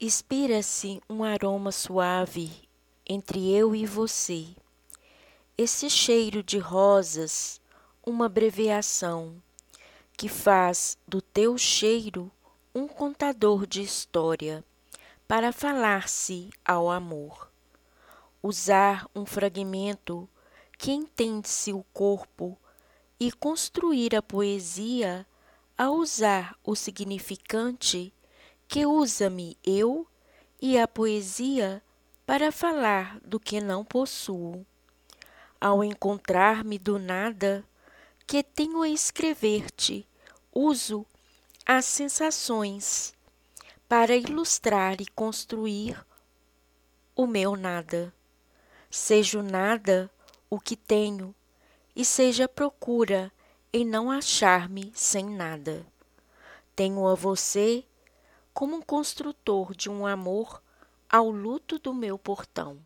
Inspira-se um aroma suave entre eu e você. Esse cheiro de rosas, uma abreviação que faz do teu cheiro um contador de história para falar-se ao amor. Usar um fragmento que entende-se o corpo e construir a poesia a usar o significante que usa-me eu e a poesia para falar do que não possuo. Ao encontrar-me do nada, que tenho a escrever-te, uso as sensações para ilustrar e construir o meu nada. Seja o nada o que tenho, e seja procura em não achar-me sem nada. Tenho a você como um construtor de um amor ao luto do meu portão.